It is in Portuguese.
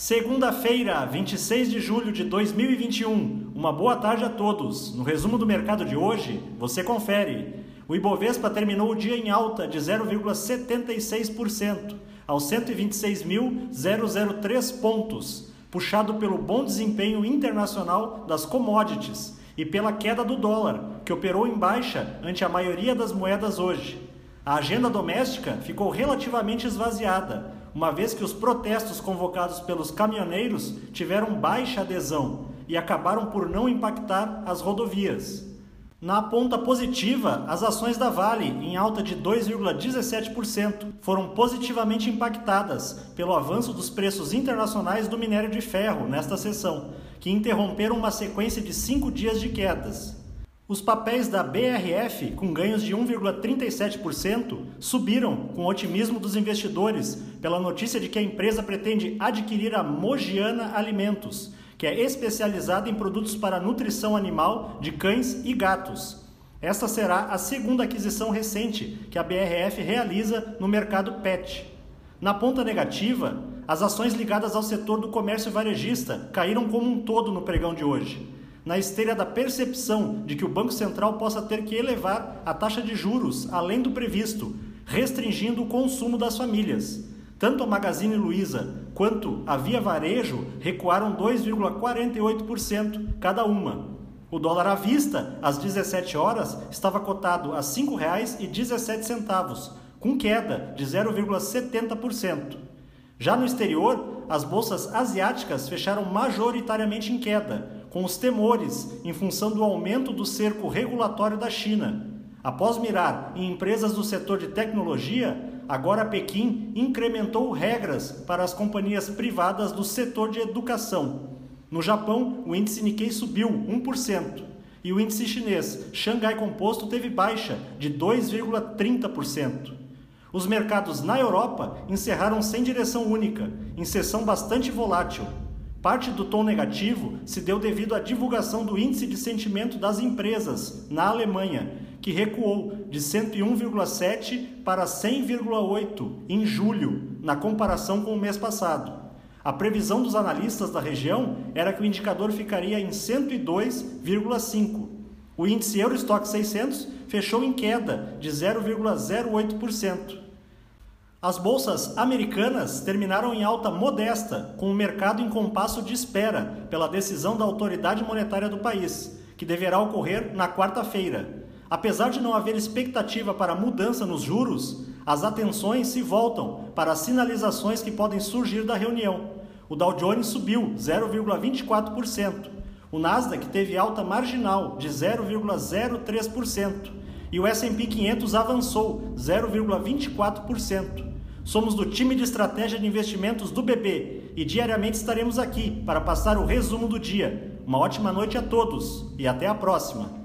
Segunda-feira, 26 de julho de 2021. Uma boa tarde a todos. No resumo do mercado de hoje, você confere. O Ibovespa terminou o dia em alta de 0,76%, aos 126.003 pontos, puxado pelo bom desempenho internacional das commodities e pela queda do dólar, que operou em baixa ante a maioria das moedas hoje. A agenda doméstica ficou relativamente esvaziada, uma vez que os protestos convocados pelos caminhoneiros tiveram baixa adesão e acabaram por não impactar as rodovias. Na ponta positiva, as ações da Vale, em alta de 2,17%, foram positivamente impactadas pelo avanço dos preços internacionais do minério de ferro nesta sessão, que interromperam uma sequência de cinco dias de quedas. Os papéis da BRF, com ganhos de 1,37%, subiram com otimismo dos investidores pela notícia de que a empresa pretende adquirir a Mogiana Alimentos, que é especializada em produtos para nutrição animal de cães e gatos. Esta será a segunda aquisição recente que a BRF realiza no mercado pet. Na ponta negativa, as ações ligadas ao setor do comércio varejista caíram como um todo no pregão de hoje na esteira da percepção de que o Banco Central possa ter que elevar a taxa de juros além do previsto, restringindo o consumo das famílias. Tanto a Magazine Luiza quanto a Via Varejo recuaram 2,48% cada uma. O dólar à vista, às 17 horas, estava cotado a R$ 5,17, com queda de 0,70%. Já no exterior, as bolsas asiáticas fecharam majoritariamente em queda, com os temores em função do aumento do cerco regulatório da China. Após mirar em empresas do setor de tecnologia, agora Pequim incrementou regras para as companhias privadas do setor de educação. No Japão, o índice Nikkei subiu 1% e o índice chinês Xangai Composto teve baixa de 2,30%. Os mercados na Europa encerraram sem direção única, em sessão bastante volátil. Parte do tom negativo se deu devido à divulgação do índice de sentimento das empresas na Alemanha, que recuou de 101,7 para 100,8 em julho, na comparação com o mês passado. A previsão dos analistas da região era que o indicador ficaria em 102,5. O índice Eurostock 600 fechou em queda de 0,08%. As bolsas americanas terminaram em alta modesta, com o mercado em compasso de espera pela decisão da autoridade monetária do país, que deverá ocorrer na quarta-feira. Apesar de não haver expectativa para mudança nos juros, as atenções se voltam para as sinalizações que podem surgir da reunião. O Dow Jones subiu 0,24%, o Nasdaq teve alta marginal de 0,03% e o S&P 500 avançou 0,24%. Somos do time de estratégia de investimentos do BB e diariamente estaremos aqui para passar o resumo do dia. Uma ótima noite a todos e até a próxima.